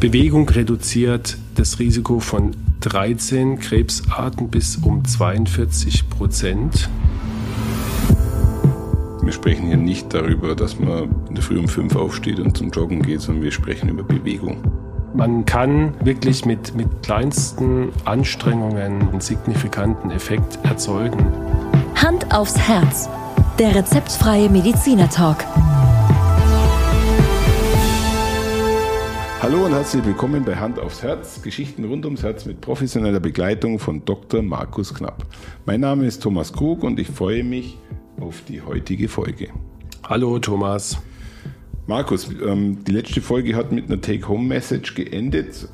Bewegung reduziert das Risiko von 13 Krebsarten bis um 42 Prozent. Wir sprechen hier nicht darüber, dass man in der Früh um fünf aufsteht und zum Joggen geht, sondern wir sprechen über Bewegung. Man kann wirklich mit, mit kleinsten Anstrengungen einen signifikanten Effekt erzeugen. Hand aufs Herz. Der rezeptfreie Mediziner Hallo und herzlich willkommen bei Hand aufs Herz, Geschichten rund ums Herz mit professioneller Begleitung von Dr. Markus Knapp. Mein Name ist Thomas Krug und ich freue mich auf die heutige Folge. Hallo Thomas. Markus, ähm, die letzte Folge hat mit einer Take-Home-Message geendet.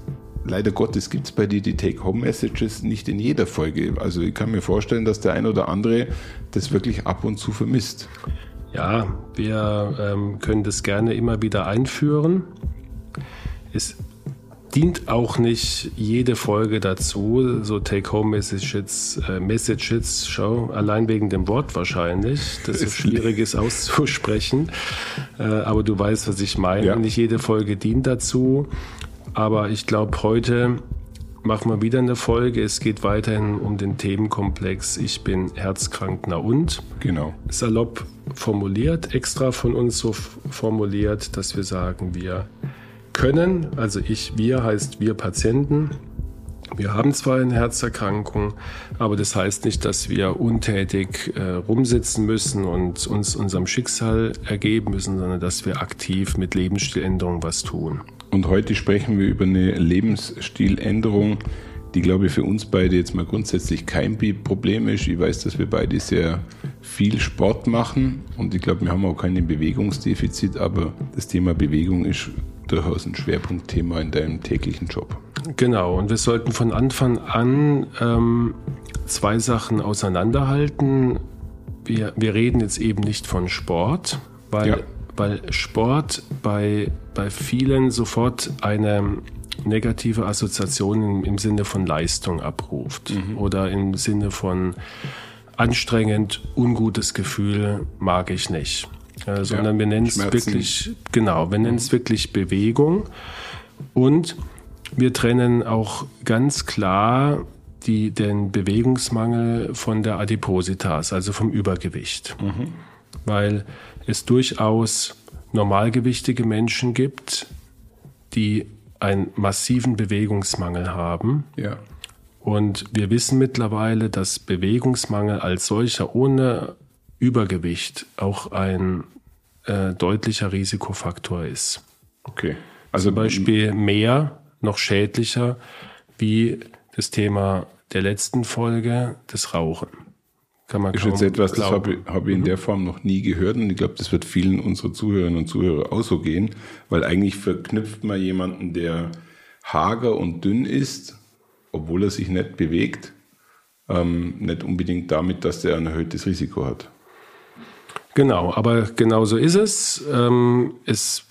Leider Gottes gibt es bei dir die Take-Home-Messages nicht in jeder Folge. Also ich kann mir vorstellen, dass der ein oder andere das wirklich ab und zu vermisst. Ja, wir ähm, können das gerne immer wieder einführen. Es dient auch nicht jede Folge dazu, so Take-Home-Messages, äh, Messages, schau, allein wegen dem Wort wahrscheinlich, das so schwierig ist auszusprechen. Äh, aber du weißt, was ich meine. Ja. Nicht jede Folge dient dazu. Aber ich glaube, heute machen wir wieder eine Folge. Es geht weiterhin um den Themenkomplex Ich bin herzkrank, na und? Genau. Salopp formuliert, extra von uns so formuliert, dass wir sagen, wir können, also ich, wir heißt wir Patienten. Wir haben zwar eine Herzerkrankung, aber das heißt nicht, dass wir untätig äh, rumsitzen müssen und uns unserem Schicksal ergeben müssen, sondern dass wir aktiv mit Lebensstiländerung was tun. Und heute sprechen wir über eine Lebensstiländerung, die, glaube ich, für uns beide jetzt mal grundsätzlich kein Problem ist. Ich weiß, dass wir beide sehr viel Sport machen und ich glaube, wir haben auch kein Bewegungsdefizit, aber das Thema Bewegung ist durchaus ein Schwerpunktthema in deinem täglichen Job. Genau, und wir sollten von Anfang an ähm, zwei Sachen auseinanderhalten. Wir, wir reden jetzt eben nicht von Sport, weil, ja. weil Sport bei, bei vielen sofort eine negative Assoziation im, im Sinne von Leistung abruft mhm. oder im Sinne von anstrengend, ungutes Gefühl mag ich nicht. Äh, sondern ja, wir nennen es wirklich, genau, wir nennen es wirklich Bewegung und wir trennen auch ganz klar die, den Bewegungsmangel von der Adipositas, also vom Übergewicht. Mhm. Weil es durchaus normalgewichtige Menschen gibt, die einen massiven Bewegungsmangel haben. Ja. Und wir wissen mittlerweile, dass Bewegungsmangel als solcher ohne Übergewicht auch ein äh, deutlicher Risikofaktor ist. Okay. Also zum Beispiel mehr, noch schädlicher, wie das Thema der letzten Folge, das Rauchen. Kann man ist jetzt etwas, glauben. das habe ich, hab ich in der Form noch nie gehört und ich glaube, das wird vielen unserer Zuhörerinnen und Zuhörer auch so gehen, weil eigentlich verknüpft man jemanden, der hager und dünn ist, obwohl er sich nicht bewegt, ähm, nicht unbedingt damit, dass er ein erhöhtes Risiko hat. Genau, aber genau so ist es. Ähm, es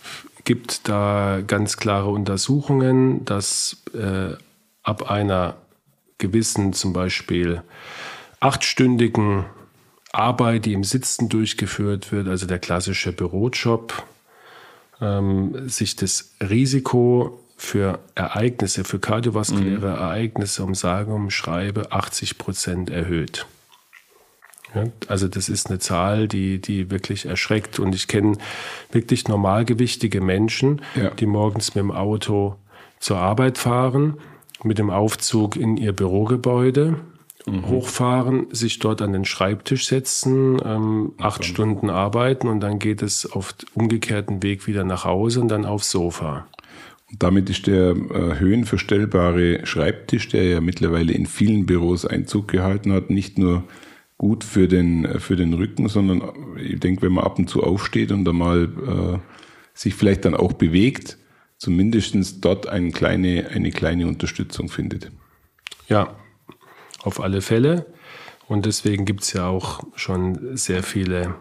gibt da ganz klare Untersuchungen, dass äh, ab einer gewissen zum Beispiel achtstündigen Arbeit, die im Sitzen durchgeführt wird, also der klassische Bürojob, ähm, sich das Risiko für Ereignisse, für kardiovaskuläre mhm. Ereignisse um sage und schreibe 80 Prozent erhöht. Ja, also das ist eine Zahl, die, die wirklich erschreckt. Und ich kenne wirklich normalgewichtige Menschen, ja. die morgens mit dem Auto zur Arbeit fahren, mit dem Aufzug in ihr Bürogebäude, mhm. hochfahren, sich dort an den Schreibtisch setzen, ähm, acht okay. Stunden arbeiten und dann geht es auf umgekehrten Weg wieder nach Hause und dann aufs Sofa. Damit ist der äh, höhenverstellbare Schreibtisch, der ja mittlerweile in vielen Büros Einzug gehalten hat, nicht nur gut für den, für den Rücken, sondern ich denke, wenn man ab und zu aufsteht und dann mal äh, sich vielleicht dann auch bewegt, zumindest dort eine kleine, eine kleine Unterstützung findet. Ja, auf alle Fälle. Und deswegen gibt es ja auch schon sehr viele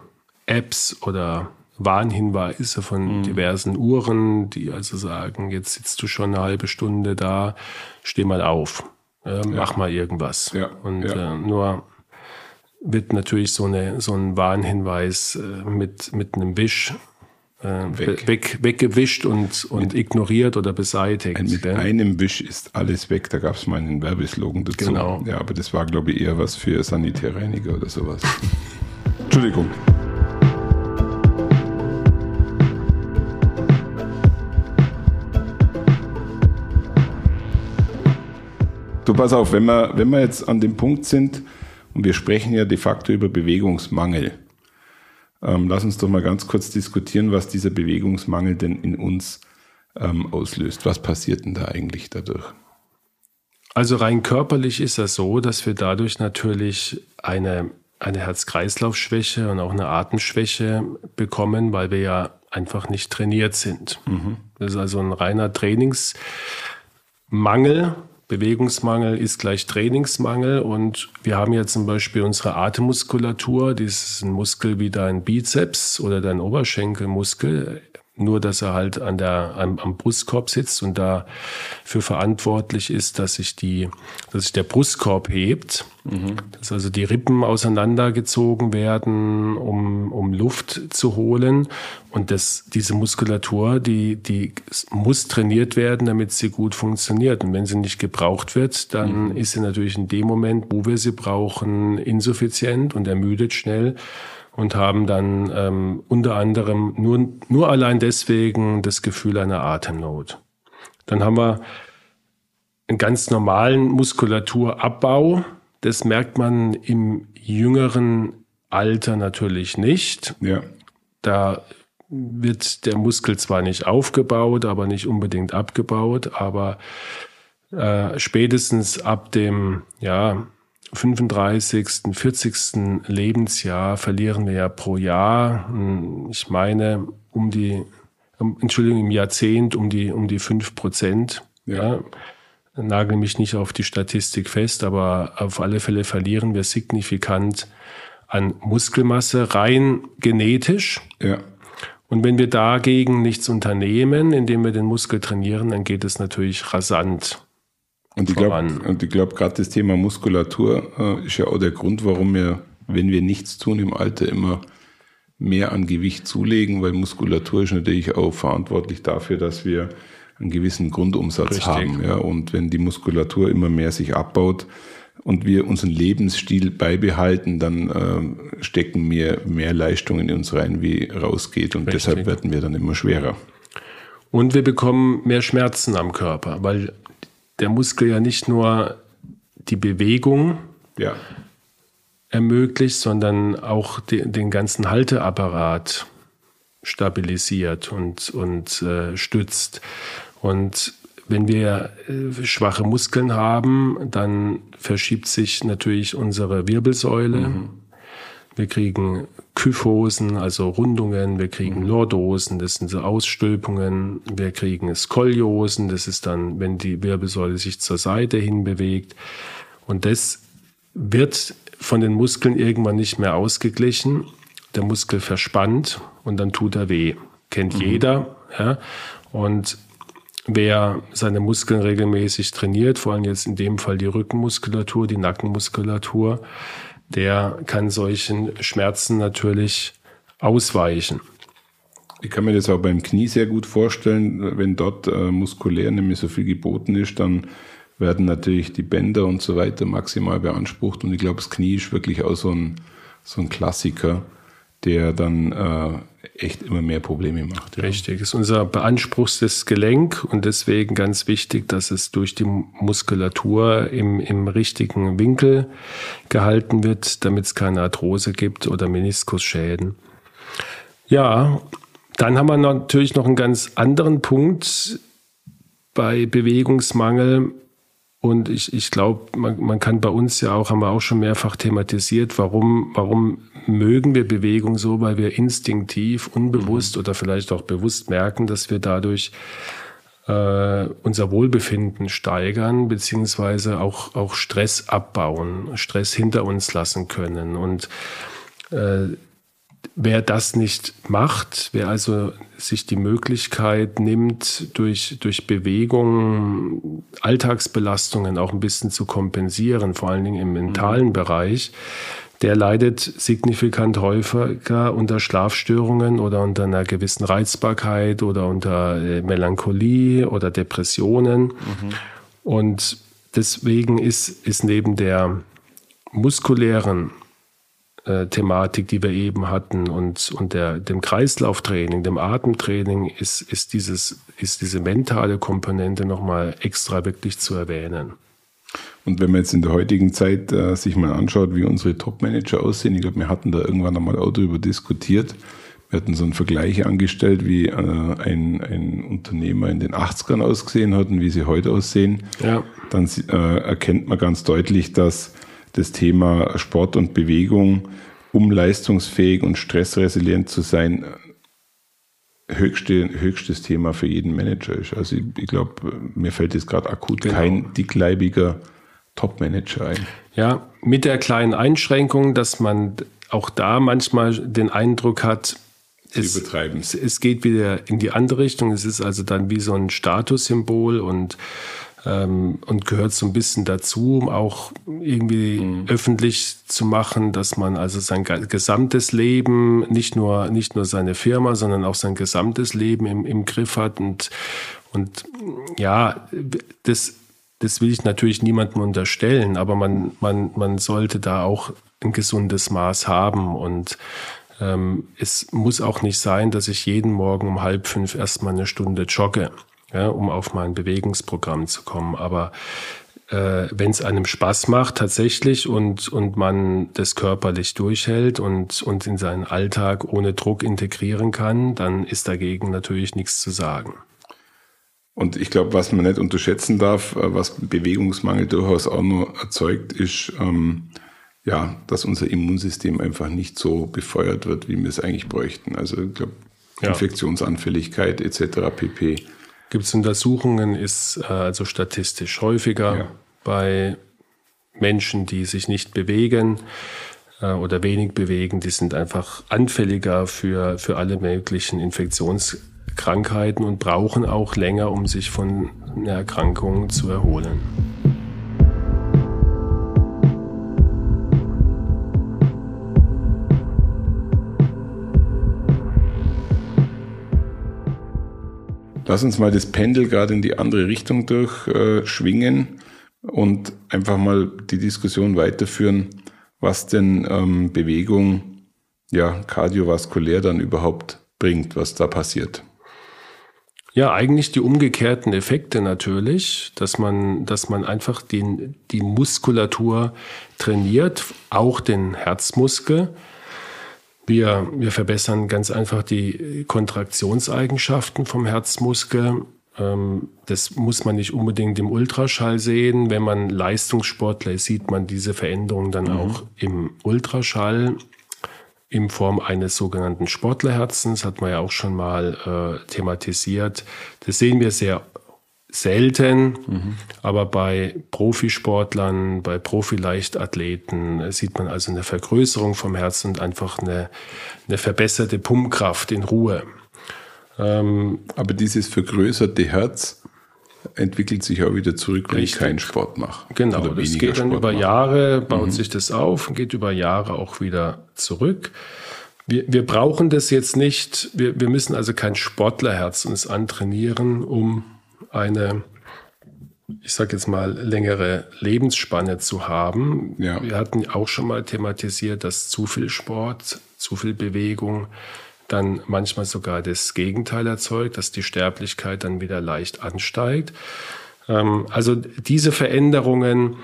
Apps oder Warnhinweise von mhm. diversen Uhren, die also sagen, jetzt sitzt du schon eine halbe Stunde da, steh mal auf, äh, ja. mach mal irgendwas. Ja. Und ja. Äh, nur wird natürlich so, eine, so ein Warnhinweis äh, mit, mit einem Wisch äh, weg. weg. weggewischt und, und ignoriert oder beseitigt. Ein, mit einem Wisch ist alles weg. Da gab es mal einen Werbeslogan dazu. Genau. Ja, aber das war, glaube ich, eher was für Sanitärreiniger oder sowas. Entschuldigung. Du pass auf, wenn wir, wenn wir jetzt an dem Punkt sind, und wir sprechen ja de facto über Bewegungsmangel, ähm, lass uns doch mal ganz kurz diskutieren, was dieser Bewegungsmangel denn in uns ähm, auslöst. Was passiert denn da eigentlich dadurch? Also rein körperlich ist das so, dass wir dadurch natürlich eine, eine Herz-Kreislauf-Schwäche und auch eine Atemschwäche bekommen, weil wir ja einfach nicht trainiert sind. Mhm. Das ist also ein reiner Trainingsmangel, Bewegungsmangel ist gleich Trainingsmangel. Und wir haben ja zum Beispiel unsere Atemmuskulatur, das ist ein Muskel wie dein Bizeps oder dein Oberschenkelmuskel, nur dass er halt an der, am, am Brustkorb sitzt und dafür verantwortlich ist, dass sich die, dass sich der Brustkorb hebt, mhm. dass also die Rippen auseinandergezogen werden, um, um Luft zu holen. Und das, diese Muskulatur, die, die muss trainiert werden, damit sie gut funktioniert. Und wenn sie nicht gebraucht wird, dann mhm. ist sie natürlich in dem Moment, wo wir sie brauchen, insuffizient und ermüdet schnell und haben dann ähm, unter anderem nur, nur allein deswegen das Gefühl einer Atemnot. Dann haben wir einen ganz normalen Muskulaturabbau. Das merkt man im jüngeren Alter natürlich nicht. Ja. Da wird der Muskel zwar nicht aufgebaut, aber nicht unbedingt abgebaut, aber äh, spätestens ab dem ja, 35., 40. Lebensjahr verlieren wir ja pro Jahr, hm, ich meine, um die, Entschuldigung, im Jahrzehnt um die, um die 5 Prozent. Ja. ja. Nagel mich nicht auf die Statistik fest, aber auf alle Fälle verlieren wir signifikant an Muskelmasse, rein genetisch. Ja. Und wenn wir dagegen nichts unternehmen, indem wir den Muskel trainieren, dann geht es natürlich rasant. Und ich glaube, glaub, gerade das Thema Muskulatur äh, ist ja auch der Grund, warum wir, wenn wir nichts tun im Alter, immer mehr an Gewicht zulegen, weil Muskulatur ist natürlich auch verantwortlich dafür, dass wir einen gewissen Grundumsatz Richtig. haben. Ja, und wenn die Muskulatur immer mehr sich abbaut und wir unseren Lebensstil beibehalten, dann äh, stecken wir mehr Leistung in uns rein, wie rausgeht. Und Richtig. deshalb werden wir dann immer schwerer. Und wir bekommen mehr Schmerzen am Körper, weil der Muskel ja nicht nur die Bewegung ja. ermöglicht, sondern auch de, den ganzen Halteapparat stabilisiert und, und äh, stützt. Und wenn wir äh, schwache Muskeln haben, dann verschiebt sich natürlich unsere Wirbelsäule. Mhm. Wir kriegen Kyphosen, also Rundungen, wir kriegen mhm. Lordosen, das sind so Ausstülpungen, wir kriegen Skoliosen, das ist dann, wenn die Wirbelsäule sich zur Seite hin bewegt. Und das wird von den Muskeln irgendwann nicht mehr ausgeglichen. Der Muskel verspannt und dann tut er weh. Kennt mhm. jeder. Ja? Und wer seine Muskeln regelmäßig trainiert, vor allem jetzt in dem Fall die Rückenmuskulatur, die Nackenmuskulatur, der kann solchen Schmerzen natürlich ausweichen. Ich kann mir das auch beim Knie sehr gut vorstellen, wenn dort äh, muskulär nämlich so viel geboten ist, dann werden natürlich die Bänder und so weiter maximal beansprucht. Und ich glaube, das Knie ist wirklich auch so ein, so ein Klassiker, der dann äh, echt immer mehr Probleme macht. Ja. Richtig, ist unser beanspruchstes Gelenk und deswegen ganz wichtig, dass es durch die Muskulatur im, im richtigen Winkel gehalten wird, damit es keine Arthrose gibt oder Meniskusschäden. Ja, dann haben wir natürlich noch einen ganz anderen Punkt bei Bewegungsmangel. Und ich, ich glaube, man, man kann bei uns ja auch, haben wir auch schon mehrfach thematisiert, warum, warum mögen wir Bewegung so, weil wir instinktiv, unbewusst mhm. oder vielleicht auch bewusst merken, dass wir dadurch äh, unser Wohlbefinden steigern, beziehungsweise auch, auch Stress abbauen, Stress hinter uns lassen können. Und äh, Wer das nicht macht, wer also sich die Möglichkeit nimmt, durch, durch Bewegung Alltagsbelastungen auch ein bisschen zu kompensieren, vor allen Dingen im mentalen mhm. Bereich, der leidet signifikant häufiger unter Schlafstörungen oder unter einer gewissen Reizbarkeit oder unter äh, Melancholie oder Depressionen. Mhm. Und deswegen ist, ist neben der muskulären äh, Thematik, die wir eben hatten, und, und der, dem Kreislauftraining, dem Atemtraining, ist, ist, dieses, ist diese mentale Komponente nochmal extra wirklich zu erwähnen. Und wenn man jetzt in der heutigen Zeit äh, sich mal anschaut, wie unsere Top-Manager aussehen, ich glaube, wir hatten da irgendwann einmal auch darüber diskutiert. Wir hatten so einen Vergleich angestellt, wie äh, ein, ein Unternehmer in den 80ern ausgesehen hat und wie sie heute aussehen. Ja. Dann äh, erkennt man ganz deutlich, dass das Thema Sport und Bewegung, um leistungsfähig und stressresilient zu sein, höchste, höchstes Thema für jeden Manager ist. Also ich, ich glaube, mir fällt jetzt gerade akut genau. kein dickleibiger Top-Manager ein. Ja, mit der kleinen Einschränkung, dass man auch da manchmal den Eindruck hat, es, es, es, geht wieder in die andere Richtung. Es ist also dann wie so ein Statussymbol und ähm, und gehört so ein bisschen dazu, um auch irgendwie mhm. öffentlich zu machen, dass man also sein gesamtes Leben, nicht nur, nicht nur seine Firma, sondern auch sein gesamtes Leben im, im Griff hat. Und, und ja, das, das will ich natürlich niemandem unterstellen, aber man, man, man sollte da auch ein gesundes Maß haben. Und ähm, es muss auch nicht sein, dass ich jeden Morgen um halb fünf erstmal eine Stunde jogge ja, um auf mein Bewegungsprogramm zu kommen. Aber äh, wenn es einem Spaß macht tatsächlich und, und man das körperlich durchhält und, und in seinen Alltag ohne Druck integrieren kann, dann ist dagegen natürlich nichts zu sagen. Und ich glaube, was man nicht unterschätzen darf, äh, was Bewegungsmangel durchaus auch nur erzeugt, ist, ähm, ja, dass unser Immunsystem einfach nicht so befeuert wird, wie wir es eigentlich bräuchten. Also ich glaube, ja. Infektionsanfälligkeit etc. pp gibt es Untersuchungen, ist äh, also statistisch häufiger ja. bei Menschen, die sich nicht bewegen äh, oder wenig bewegen. Die sind einfach anfälliger für, für alle möglichen Infektionskrankheiten und brauchen auch länger, um sich von einer Erkrankung zu erholen. Lass uns mal das Pendel gerade in die andere Richtung durchschwingen äh, und einfach mal die Diskussion weiterführen, was denn ähm, Bewegung ja kardiovaskulär dann überhaupt bringt, was da passiert. Ja, eigentlich die umgekehrten Effekte natürlich, dass man, dass man einfach den, die Muskulatur trainiert, auch den Herzmuskel, wir, wir verbessern ganz einfach die Kontraktionseigenschaften vom Herzmuskel. Ähm, das muss man nicht unbedingt im Ultraschall sehen. Wenn man Leistungssportler ist, sieht man diese Veränderungen dann mhm. auch im Ultraschall in Form eines sogenannten Sportlerherzens, hat man ja auch schon mal äh, thematisiert. Das sehen wir sehr selten, mhm. aber bei Profisportlern, bei Profi-Leichtathleten sieht man also eine Vergrößerung vom Herzen und einfach eine, eine verbesserte Pumpkraft in Ruhe. Ähm, aber dieses vergrößerte Herz entwickelt sich auch wieder zurück, wenn richtig. ich keinen Sport mache. Genau, das geht dann Sport über mache. Jahre, baut mhm. sich das auf und geht über Jahre auch wieder zurück. Wir, wir brauchen das jetzt nicht, wir, wir müssen also kein Sportlerherz uns antrainieren, um eine, ich sage jetzt mal, längere Lebensspanne zu haben. Ja. Wir hatten auch schon mal thematisiert, dass zu viel Sport, zu viel Bewegung dann manchmal sogar das Gegenteil erzeugt, dass die Sterblichkeit dann wieder leicht ansteigt. Ähm, also diese Veränderungen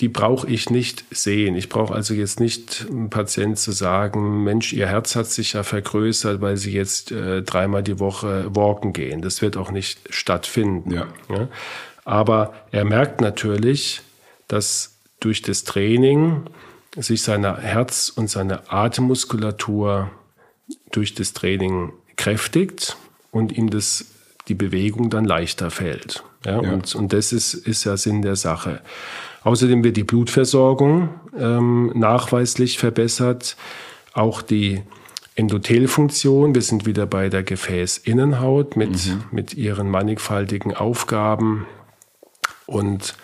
die brauche ich nicht sehen. Ich brauche also jetzt nicht einem Patient zu sagen, Mensch, Ihr Herz hat sich ja vergrößert, weil Sie jetzt äh, dreimal die Woche walken gehen. Das wird auch nicht stattfinden. Ja. Ja? Aber er merkt natürlich, dass durch das Training sich seine Herz- und seine Atemmuskulatur durch das Training kräftigt und ihm das, die Bewegung dann leichter fällt. Ja. Und, und das ist, ist ja Sinn der Sache. Außerdem wird die Blutversorgung ähm, nachweislich verbessert. Auch die Endothelfunktion, wir sind wieder bei der Gefäßinnenhaut mit, mhm. mit ihren mannigfaltigen Aufgaben und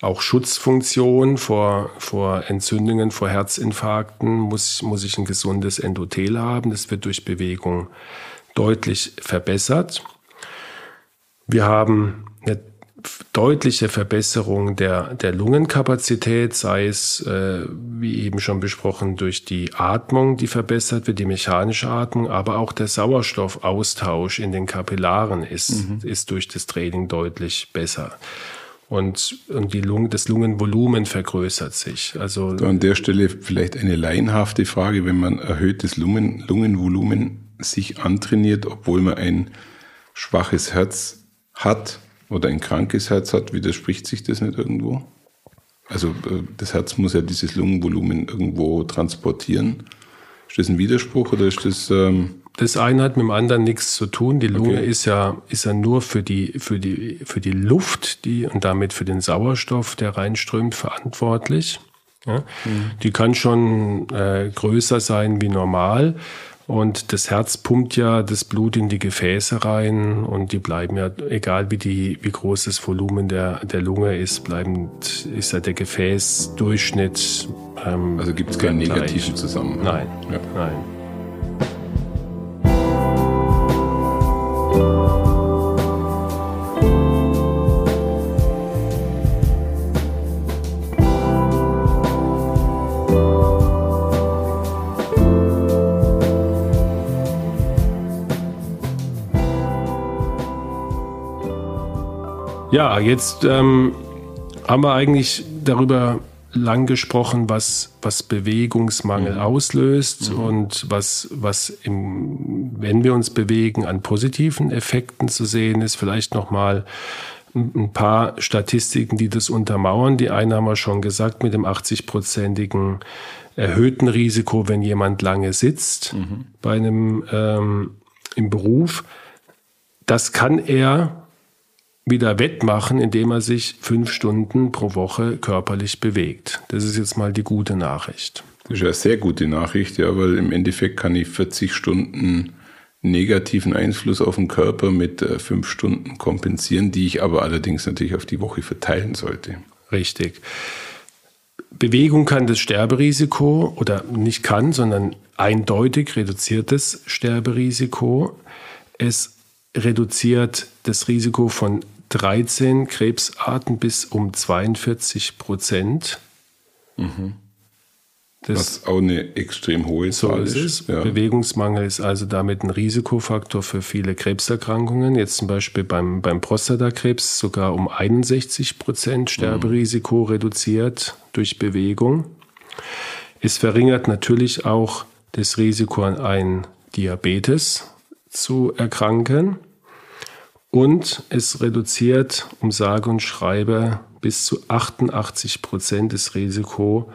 auch Schutzfunktion vor, vor Entzündungen, vor Herzinfarkten, muss, muss ich ein gesundes Endothel haben. Das wird durch Bewegung deutlich verbessert. Wir haben deutliche Verbesserung der, der Lungenkapazität, sei es, äh, wie eben schon besprochen, durch die Atmung, die verbessert wird, die mechanische Atmung, aber auch der Sauerstoffaustausch in den Kapillaren ist, mhm. ist durch das Training deutlich besser. Und, und die Lungen, das Lungenvolumen vergrößert sich. Also so an der Stelle vielleicht eine laienhafte Frage, wenn man erhöhtes Lungen, Lungenvolumen sich antrainiert, obwohl man ein schwaches Herz hat, oder ein krankes Herz hat, widerspricht sich das nicht irgendwo? Also äh, das Herz muss ja dieses Lungenvolumen irgendwo transportieren. Ist das ein Widerspruch oder ist das... Ähm das eine hat mit dem anderen nichts zu tun. Die Lunge okay. ist ja, ist ja nur für die, für die, für die Luft die, und damit für den Sauerstoff, der reinströmt, verantwortlich. Ja? Mhm. Die kann schon äh, größer sein wie normal. Und das Herz pumpt ja das Blut in die Gefäße rein und die bleiben ja, egal wie die, wie groß das Volumen der, der Lunge ist, bleiben, ist ja der Gefäßdurchschnitt. Ähm, also gibt es keinen negativen Zusammenhang? Nein, ja. nein. Ja, jetzt ähm, haben wir eigentlich darüber lang gesprochen, was, was Bewegungsmangel mhm. auslöst mhm. und was, was im, wenn wir uns bewegen, an positiven Effekten zu sehen ist. Vielleicht nochmal ein paar Statistiken, die das untermauern. Die eine haben wir schon gesagt mit dem 80-prozentigen erhöhten Risiko, wenn jemand lange sitzt mhm. bei einem ähm, im Beruf. Das kann er wieder wettmachen, indem er sich fünf Stunden pro Woche körperlich bewegt. Das ist jetzt mal die gute Nachricht. Das ist eine sehr gute Nachricht, ja, weil im Endeffekt kann ich 40 Stunden negativen Einfluss auf den Körper mit äh, fünf Stunden kompensieren, die ich aber allerdings natürlich auf die Woche verteilen sollte. Richtig. Bewegung kann das Sterberisiko oder nicht kann, sondern eindeutig reduziert das Sterberisiko. Es reduziert das Risiko von 13 Krebsarten bis um 42 Prozent. Mhm. Das Was auch eine extrem hohe Zahl so ist. ist. Ja. Bewegungsmangel ist also damit ein Risikofaktor für viele Krebserkrankungen. Jetzt zum Beispiel beim, beim Prostatakrebs sogar um 61 Prozent Sterberisiko mhm. reduziert durch Bewegung. Es verringert natürlich auch das Risiko an einen Diabetes zu erkranken. Und es reduziert um sage und schreibe bis zu 88 Prozent das Risiko,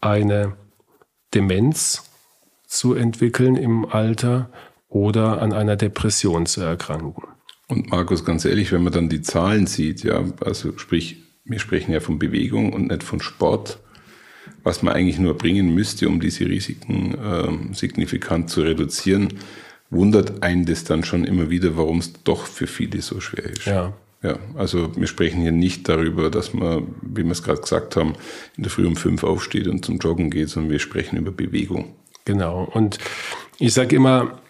eine Demenz zu entwickeln im Alter oder an einer Depression zu erkranken. Und Markus, ganz ehrlich, wenn man dann die Zahlen sieht, ja, also sprich, wir sprechen ja von Bewegung und nicht von Sport, was man eigentlich nur bringen müsste, um diese Risiken äh, signifikant zu reduzieren wundert einen das dann schon immer wieder, warum es doch für viele so schwer ist. Ja. Ja, also wir sprechen hier nicht darüber, dass man, wie wir es gerade gesagt haben, in der Früh um fünf aufsteht und zum Joggen geht, sondern wir sprechen über Bewegung. Genau. Und ich sage immer,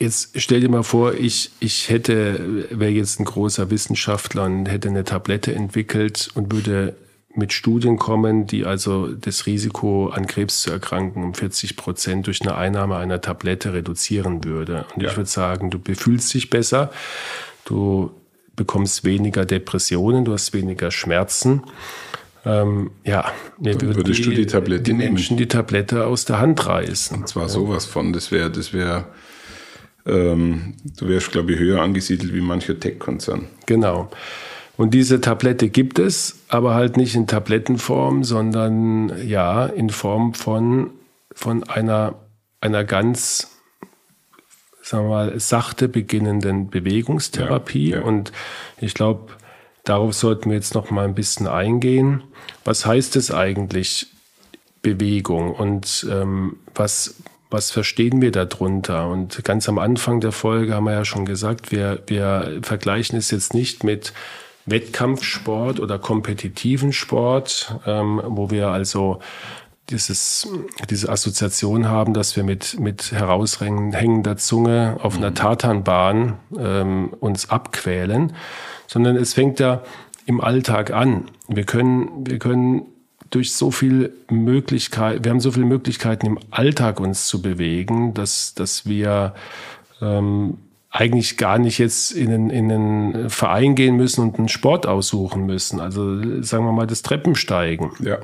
jetzt stell dir mal vor, ich, ich hätte, wäre jetzt ein großer Wissenschaftler und hätte eine Tablette entwickelt und würde mit Studien kommen, die also das Risiko an Krebs zu erkranken um 40 Prozent durch eine Einnahme einer Tablette reduzieren würde. Und ja. ich würde sagen, du befühlst dich besser, du bekommst weniger Depressionen, du hast weniger Schmerzen. Ähm, ja, mir würden würdest die, du die Tablette die Menschen die Tablette aus der Hand reißen. Und zwar ja. sowas von, das wäre, das wäre, ähm, du wärst, glaube ich, höher angesiedelt wie mancher Tech-Konzern. Genau. Und diese Tablette gibt es, aber halt nicht in Tablettenform, sondern ja, in Form von, von einer, einer ganz, sagen wir mal, sachte beginnenden Bewegungstherapie. Ja, ja. Und ich glaube, darauf sollten wir jetzt noch mal ein bisschen eingehen. Was heißt es eigentlich, Bewegung? Und ähm, was, was verstehen wir darunter? Und ganz am Anfang der Folge haben wir ja schon gesagt, wir, wir vergleichen es jetzt nicht mit Wettkampfsport oder kompetitiven Sport, ähm, wo wir also dieses, diese Assoziation haben, dass wir mit, mit heraushängender Zunge auf einer mhm. Tatanbahn ähm, uns abquälen, sondern es fängt ja im Alltag an. Wir können, wir können durch so viel Möglichkeit, wir haben so viele Möglichkeiten im Alltag uns zu bewegen, dass, dass wir ähm, eigentlich gar nicht jetzt in einen, in einen Verein gehen müssen und einen Sport aussuchen müssen. Also sagen wir mal das Treppensteigen. Ja.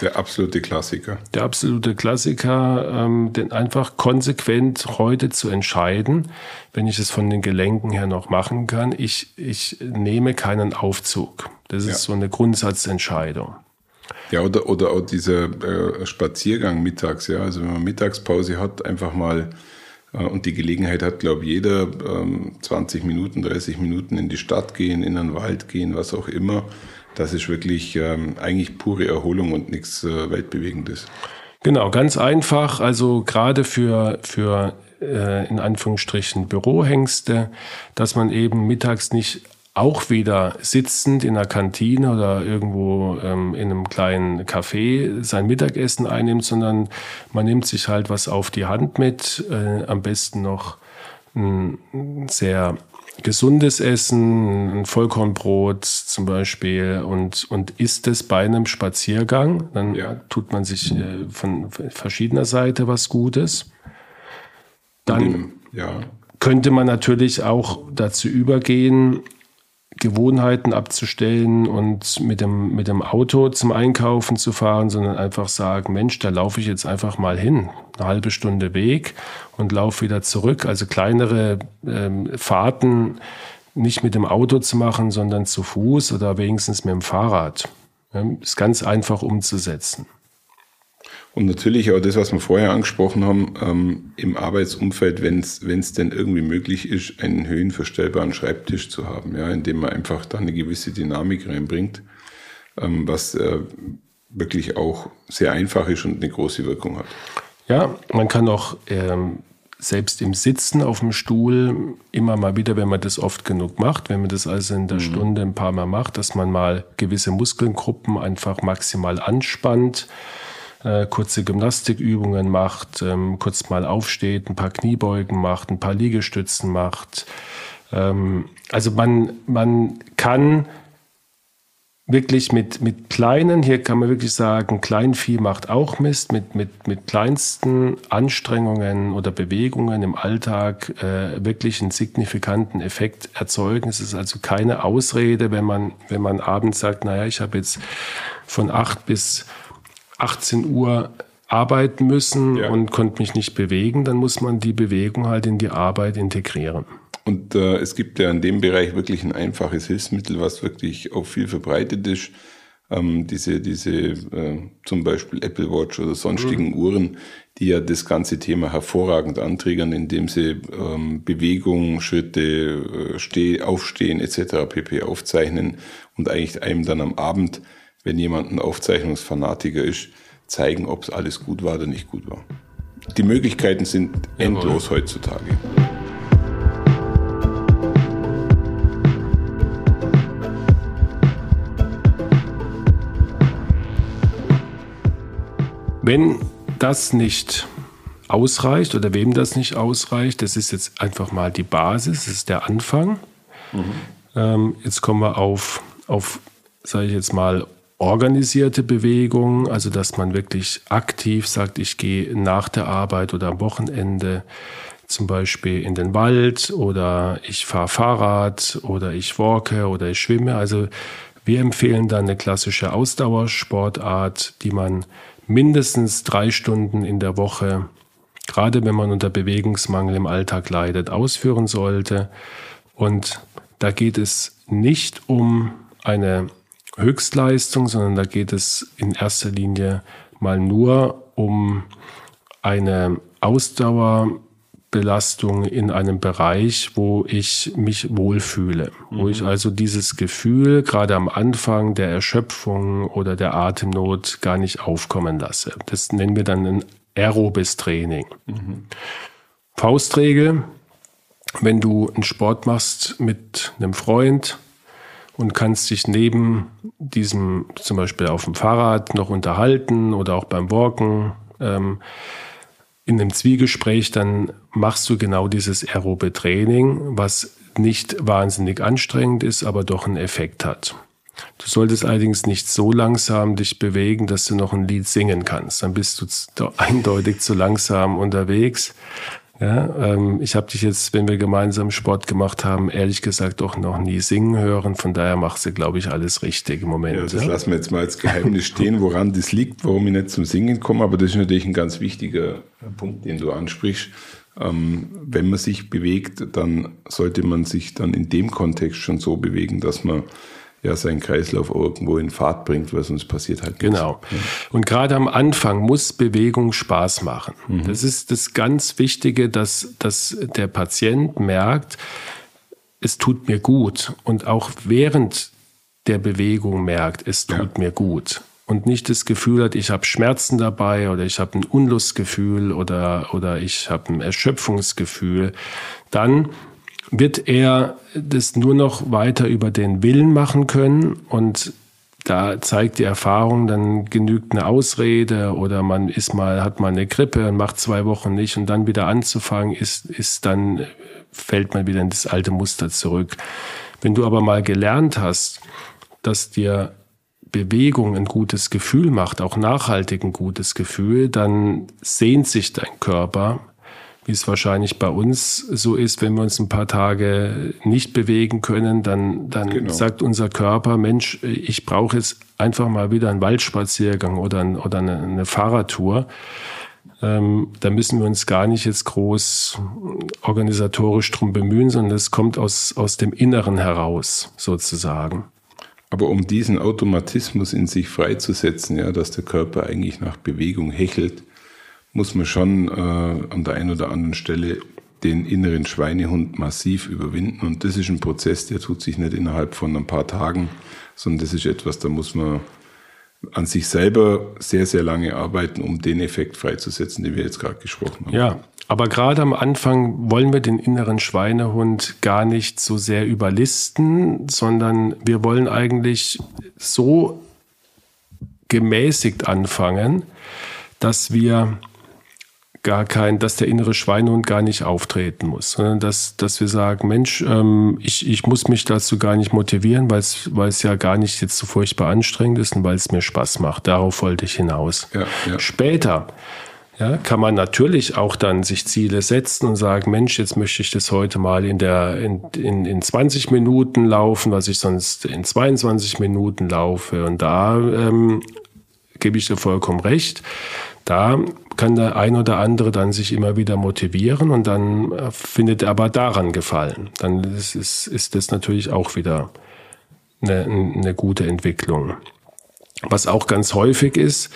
Der absolute Klassiker. Der absolute Klassiker, ähm, denn einfach konsequent heute zu entscheiden, wenn ich es von den Gelenken her noch machen kann, ich, ich nehme keinen Aufzug. Das ist ja. so eine Grundsatzentscheidung. Ja, oder, oder auch dieser äh, Spaziergang mittags, ja. Also wenn man Mittagspause hat, einfach mal äh, und die Gelegenheit hat, glaube ich, jeder ähm, 20 Minuten, 30 Minuten in die Stadt gehen, in den Wald gehen, was auch immer das ist wirklich ähm, eigentlich pure Erholung und nichts äh, Weltbewegendes. Genau, ganz einfach. Also gerade für, für äh, in Anführungsstrichen Bürohengste, dass man eben mittags nicht auch wieder sitzend in einer Kantine oder irgendwo ähm, in einem kleinen Café sein Mittagessen einnimmt, sondern man nimmt sich halt was auf die Hand mit, äh, am besten noch ein sehr gesundes Essen, ein Vollkornbrot zum Beispiel und, und isst es bei einem Spaziergang, dann ja. tut man sich äh, von verschiedener Seite was Gutes. Dann ja. könnte man natürlich auch dazu übergehen, Gewohnheiten abzustellen und mit dem, mit dem Auto zum Einkaufen zu fahren, sondern einfach sagen, Mensch, da laufe ich jetzt einfach mal hin, eine halbe Stunde Weg und laufe wieder zurück. Also kleinere ähm, Fahrten nicht mit dem Auto zu machen, sondern zu Fuß oder wenigstens mit dem Fahrrad. Ja, ist ganz einfach umzusetzen. Und natürlich auch das, was wir vorher angesprochen haben, ähm, im Arbeitsumfeld, wenn es denn irgendwie möglich ist, einen höhenverstellbaren Schreibtisch zu haben, ja, indem man einfach da eine gewisse Dynamik reinbringt, ähm, was äh, wirklich auch sehr einfach ist und eine große Wirkung hat. Ja, man kann auch ähm, selbst im Sitzen auf dem Stuhl immer mal wieder, wenn man das oft genug macht, wenn man das also in der mhm. Stunde ein paar Mal macht, dass man mal gewisse Muskelgruppen einfach maximal anspannt äh, kurze Gymnastikübungen macht, ähm, kurz mal aufsteht, ein paar Kniebeugen macht, ein paar Liegestützen macht. Ähm, also man, man kann wirklich mit, mit kleinen, hier kann man wirklich sagen, Kleinvieh macht auch Mist, mit, mit, mit kleinsten Anstrengungen oder Bewegungen im Alltag äh, wirklich einen signifikanten Effekt erzeugen. Es ist also keine Ausrede, wenn man, wenn man abends sagt, naja, ich habe jetzt von acht bis 18 Uhr arbeiten müssen ja. und konnte mich nicht bewegen, dann muss man die Bewegung halt in die Arbeit integrieren. Und äh, es gibt ja in dem Bereich wirklich ein einfaches Hilfsmittel, was wirklich auch viel verbreitet ist. Ähm, diese, diese äh, zum Beispiel Apple Watch oder sonstigen mhm. Uhren, die ja das ganze Thema hervorragend anträgern, indem sie ähm, Bewegung, Schritte, äh, Steh, Aufstehen etc. pp. aufzeichnen und eigentlich einem dann am Abend wenn jemand ein Aufzeichnungsfanatiker ist, zeigen, ob es alles gut war oder nicht gut war. Die Möglichkeiten sind endlos Jawohl. heutzutage. Wenn das nicht ausreicht oder wem das nicht ausreicht, das ist jetzt einfach mal die Basis, das ist der Anfang. Mhm. Ähm, jetzt kommen wir auf, auf sage ich jetzt mal, organisierte Bewegung, also dass man wirklich aktiv sagt, ich gehe nach der Arbeit oder am Wochenende zum Beispiel in den Wald oder ich fahre Fahrrad oder ich walke oder ich schwimme. Also wir empfehlen dann eine klassische Ausdauersportart, die man mindestens drei Stunden in der Woche, gerade wenn man unter Bewegungsmangel im Alltag leidet, ausführen sollte. Und da geht es nicht um eine Höchstleistung, sondern da geht es in erster Linie mal nur um eine Ausdauerbelastung in einem Bereich, wo ich mich wohlfühle, mhm. wo ich mhm. also dieses Gefühl gerade am Anfang der Erschöpfung oder der Atemnot gar nicht aufkommen lasse. Das nennen wir dann ein aerobes Training. Mhm. Faustregel, wenn du einen Sport machst mit einem Freund, und kannst dich neben diesem zum Beispiel auf dem Fahrrad noch unterhalten oder auch beim Walken. Ähm, in einem Zwiegespräch, dann machst du genau dieses aerobe Training, was nicht wahnsinnig anstrengend ist, aber doch einen Effekt hat. Du solltest allerdings nicht so langsam dich bewegen, dass du noch ein Lied singen kannst. Dann bist du eindeutig zu langsam unterwegs. Ja, ähm, ich habe dich jetzt, wenn wir gemeinsam Sport gemacht haben, ehrlich gesagt auch noch nie singen hören. Von daher machst du, glaube ich, alles richtig im Moment. Ja, das ja? lassen wir jetzt mal als Geheimnis stehen, woran das liegt, warum ich nicht zum Singen komme. Aber das ist natürlich ein ganz wichtiger Punkt, den du ansprichst. Ähm, wenn man sich bewegt, dann sollte man sich dann in dem Kontext schon so bewegen, dass man ja seinen Kreislauf irgendwo in Fahrt bringt, weil sonst passiert halt nichts. Genau. Und gerade am Anfang muss Bewegung Spaß machen. Mhm. Das ist das ganz Wichtige, dass, dass der Patient merkt, es tut mir gut und auch während der Bewegung merkt, es tut ja. mir gut und nicht das Gefühl hat, ich habe Schmerzen dabei oder ich habe ein Unlustgefühl oder, oder ich habe ein Erschöpfungsgefühl, dann wird er das nur noch weiter über den Willen machen können und da zeigt die Erfahrung, dann genügt eine Ausrede oder man ist mal, hat mal eine Grippe und macht zwei Wochen nicht und dann wieder anzufangen, ist, ist dann, fällt man wieder in das alte Muster zurück. Wenn du aber mal gelernt hast, dass dir Bewegung ein gutes Gefühl macht, auch nachhaltig ein gutes Gefühl, dann sehnt sich dein Körper wie es wahrscheinlich bei uns so ist, wenn wir uns ein paar Tage nicht bewegen können, dann, dann genau. sagt unser Körper, Mensch, ich brauche jetzt einfach mal wieder einen Waldspaziergang oder, ein, oder eine, eine Fahrradtour. Ähm, da müssen wir uns gar nicht jetzt groß organisatorisch drum bemühen, sondern es kommt aus, aus dem Inneren heraus, sozusagen. Aber um diesen Automatismus in sich freizusetzen, ja, dass der Körper eigentlich nach Bewegung hechelt, muss man schon äh, an der einen oder anderen Stelle den inneren Schweinehund massiv überwinden. Und das ist ein Prozess, der tut sich nicht innerhalb von ein paar Tagen, sondern das ist etwas, da muss man an sich selber sehr, sehr lange arbeiten, um den Effekt freizusetzen, den wir jetzt gerade gesprochen haben. Ja, aber gerade am Anfang wollen wir den inneren Schweinehund gar nicht so sehr überlisten, sondern wir wollen eigentlich so gemäßigt anfangen, dass wir gar kein, dass der innere Schweinehund gar nicht auftreten muss, sondern dass, dass wir sagen, Mensch, ähm, ich, ich muss mich dazu gar nicht motivieren, weil es, weil es ja gar nicht jetzt so furchtbar anstrengend ist und weil es mir Spaß macht. Darauf wollte ich hinaus. Ja, ja. Später ja, kann man natürlich auch dann sich Ziele setzen und sagen, Mensch, jetzt möchte ich das heute mal in der in, in, in 20 Minuten laufen, was ich sonst in 22 Minuten laufe. Und da ähm, gebe ich dir vollkommen recht. Da kann der ein oder andere dann sich immer wieder motivieren und dann äh, findet er aber daran Gefallen. Dann ist, ist, ist das natürlich auch wieder eine, eine gute Entwicklung. Was auch ganz häufig ist,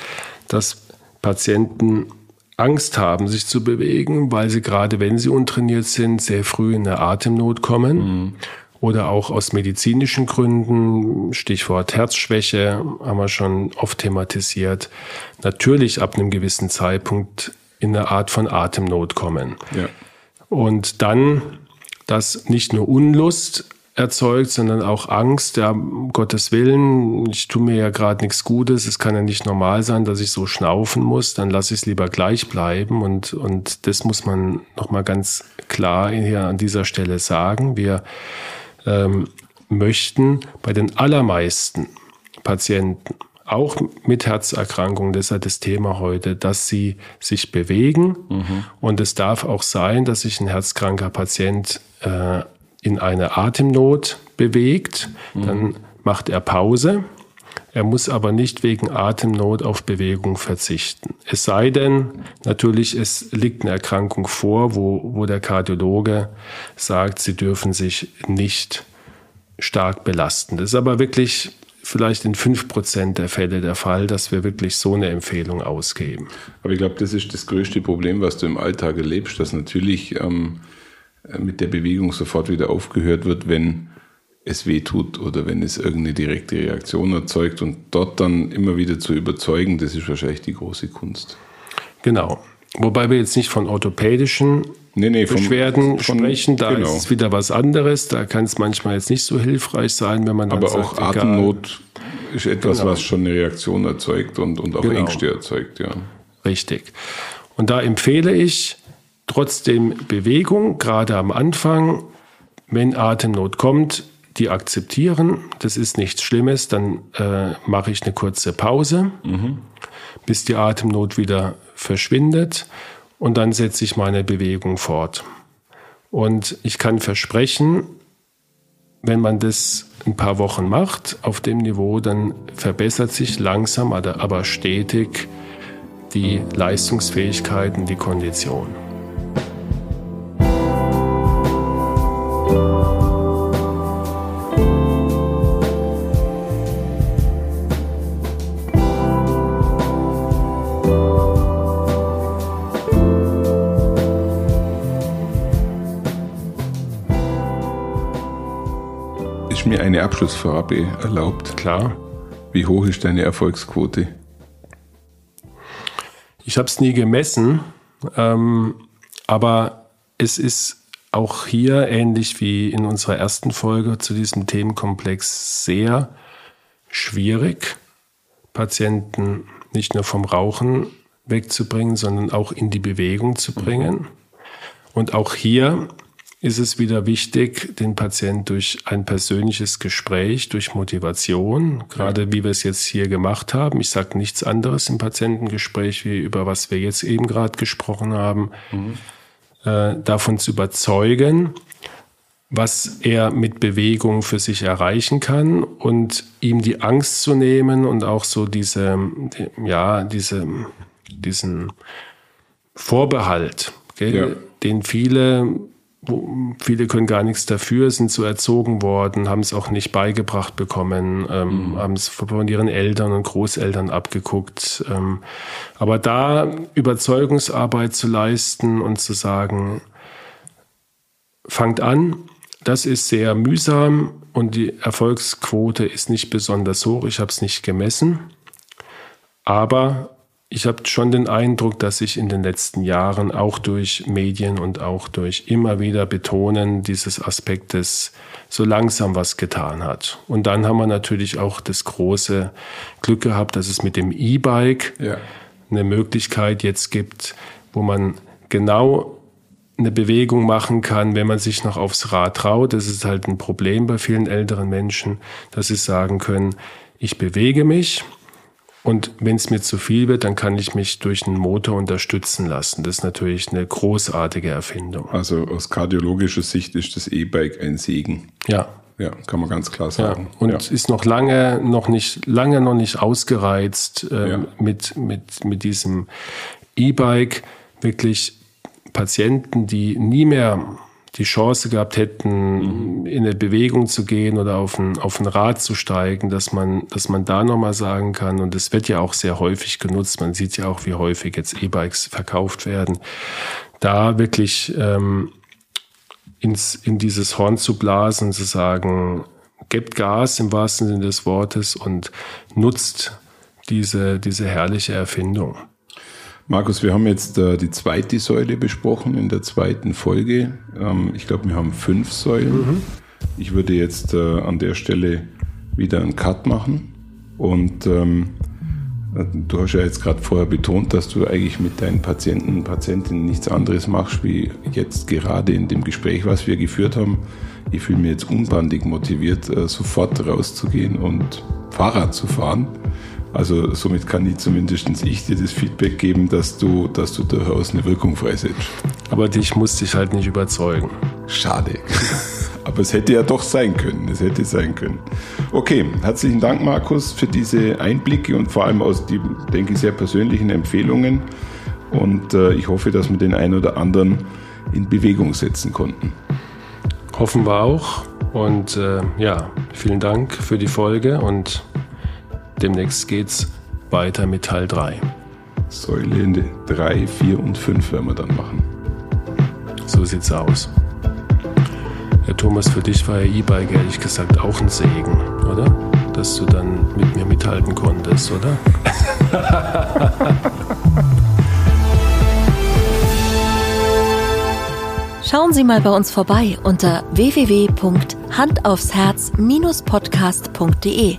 dass Patienten Angst haben, sich zu bewegen, weil sie gerade, wenn sie untrainiert sind, sehr früh in eine Atemnot kommen. Mhm oder auch aus medizinischen Gründen, Stichwort Herzschwäche, haben wir schon oft thematisiert, natürlich ab einem gewissen Zeitpunkt in eine Art von Atemnot kommen. Ja. Und dann das nicht nur Unlust erzeugt, sondern auch Angst, ja, um Gottes Willen, ich tue mir ja gerade nichts Gutes, es kann ja nicht normal sein, dass ich so schnaufen muss, dann lasse ich es lieber gleich bleiben und, und das muss man nochmal ganz klar hier an dieser Stelle sagen. Wir ähm, möchten bei den allermeisten Patienten, auch mit Herzerkrankungen, das ist ja das Thema heute, dass sie sich bewegen. Mhm. Und es darf auch sein, dass sich ein herzkranker Patient äh, in eine Atemnot bewegt. Mhm. Dann macht er Pause. Er muss aber nicht wegen Atemnot auf Bewegung verzichten. Es sei denn, natürlich, es liegt eine Erkrankung vor, wo, wo der Kardiologe sagt, sie dürfen sich nicht stark belasten. Das ist aber wirklich vielleicht in fünf Prozent der Fälle der Fall, dass wir wirklich so eine Empfehlung ausgeben. Aber ich glaube, das ist das größte Problem, was du im Alltag erlebst, dass natürlich ähm, mit der Bewegung sofort wieder aufgehört wird, wenn es weh tut oder wenn es irgendeine direkte Reaktion erzeugt und dort dann immer wieder zu überzeugen, das ist wahrscheinlich die große Kunst. Genau. Wobei wir jetzt nicht von orthopädischen Nee, nee, Beschwerden von- sprechen. Da genau. ist es wieder was anderes. Da kann es manchmal jetzt nicht so hilfreich sein, wenn man dann Aber sagt, auch egal. Atemnot ist etwas, Genau. was schon eine Reaktion erzeugt und, und auch Genau. Ängste erzeugt, ja. Richtig. Und da empfehle ich trotzdem Bewegung, gerade am Anfang, wenn Atemnot kommt, die akzeptieren. Das ist nichts Schlimmes. Dann äh, mache ich eine kurze Pause, bis die Atemnot wieder verschwindet. Und dann setze ich meine Bewegung fort. Und ich kann versprechen, wenn man das ein paar Wochen macht auf dem Niveau, dann verbessert sich langsam, aber aber stetig die Leistungsfähigkeiten, die Kondition. Eine Abschlussfrage erlaubt? Klar. Wie hoch ist deine Erfolgsquote? Ich habe es nie gemessen, ähm, aber es ist auch hier ähnlich wie in unserer ersten Folge zu diesem Themenkomplex sehr schwierig, Patienten nicht nur vom Rauchen wegzubringen, sondern auch in die Bewegung zu bringen. Und auch hier ist es wieder wichtig, den Patient durch ein persönliches Gespräch, durch Motivation, gerade wie wir es jetzt hier gemacht haben. Ich sage nichts anderes im Patientengespräch, wie über was wir jetzt eben gerade gesprochen haben, äh, davon zu überzeugen, was er mit Bewegung für sich erreichen kann und ihm die Angst zu nehmen und auch so diese, die, ja, diese, diesen Vorbehalt, gell, Ja. den viele, viele können gar nichts dafür, sind so erzogen worden, haben es auch nicht beigebracht bekommen, ähm, haben es von ihren Eltern und Großeltern abgeguckt. Ähm, aber da Überzeugungsarbeit zu leisten und zu sagen, fangt an. Das ist sehr mühsam und die Erfolgsquote ist nicht besonders hoch. Ich habe es nicht gemessen. Aber ich habe schon den Eindruck, dass sich in den letzten Jahren auch durch Medien und auch durch immer wieder Betonen dieses Aspektes so langsam was getan hat. Und dann haben wir natürlich auch das große Glück gehabt, dass es mit dem E-Bike Ja. eine Möglichkeit jetzt gibt, wo man genau eine Bewegung machen kann, wenn man sich noch aufs Rad traut. Das ist halt ein Problem bei vielen älteren Menschen, dass sie sagen können, ich bewege mich und wenn es mir zu viel wird, dann kann ich mich durch einen Motor unterstützen lassen. Das ist natürlich eine großartige Erfindung. Also aus kardiologischer Sicht ist das E-Bike ein Segen. Ja. Ja, kann man ganz klar Ja, sagen. und ja. ist noch lange noch nicht lange noch nicht ausgereizt ähm, Ja. mit mit mit diesem E-Bike wirklich Patienten, die nie mehr die Chance gehabt hätten, in eine Bewegung zu gehen oder auf ein, auf ein Rad zu steigen, dass man, dass man da nochmal sagen kann, und es wird ja auch sehr häufig genutzt, man sieht ja auch, wie häufig jetzt E-Bikes verkauft werden, da wirklich ähm, ins, in dieses Horn zu blasen zu sagen, gebt Gas im wahrsten Sinne des Wortes und nutzt diese, diese herrliche Erfindung. Markus, wir haben jetzt äh, die zweite Säule besprochen in der zweiten Folge. Ähm, ich glaube, wir haben fünf Säulen. Ich würde jetzt äh, an der Stelle wieder einen Cut machen. Und ähm, du hast ja jetzt gerade vorher betont, dass du eigentlich mit deinen Patienten und Patientinnen nichts anderes machst, wie jetzt gerade in dem Gespräch, was wir geführt haben. Ich fühle mich jetzt unbandig motiviert, äh, sofort rauszugehen und Fahrrad zu fahren. Also somit kann ich zumindest ich dir das Feedback geben, dass du, dass du durchaus eine Wirkung freisetzt. Aber dich musste ich halt nicht überzeugen. Schade. Aber es hätte ja doch sein können. Es hätte sein können. Okay, herzlichen Dank, Markus, für diese Einblicke und vor allem aus die, denke ich, sehr persönlichen Empfehlungen. Und äh, ich hoffe, dass wir den einen oder anderen in Bewegung setzen konnten. Hoffen wir auch. Und äh, ja, vielen Dank für die Folge und demnächst geht's weiter mit Teil 3. Säule 3, 4 und 5 werden wir dann machen. So sieht's aus. Herr Thomas, für dich war ja E-Bike ehrlich gesagt auch ein Segen, oder? Dass du dann mit mir mithalten konntest, oder? Schauen Sie mal bei uns vorbei unter www.handaufsherz-podcast.de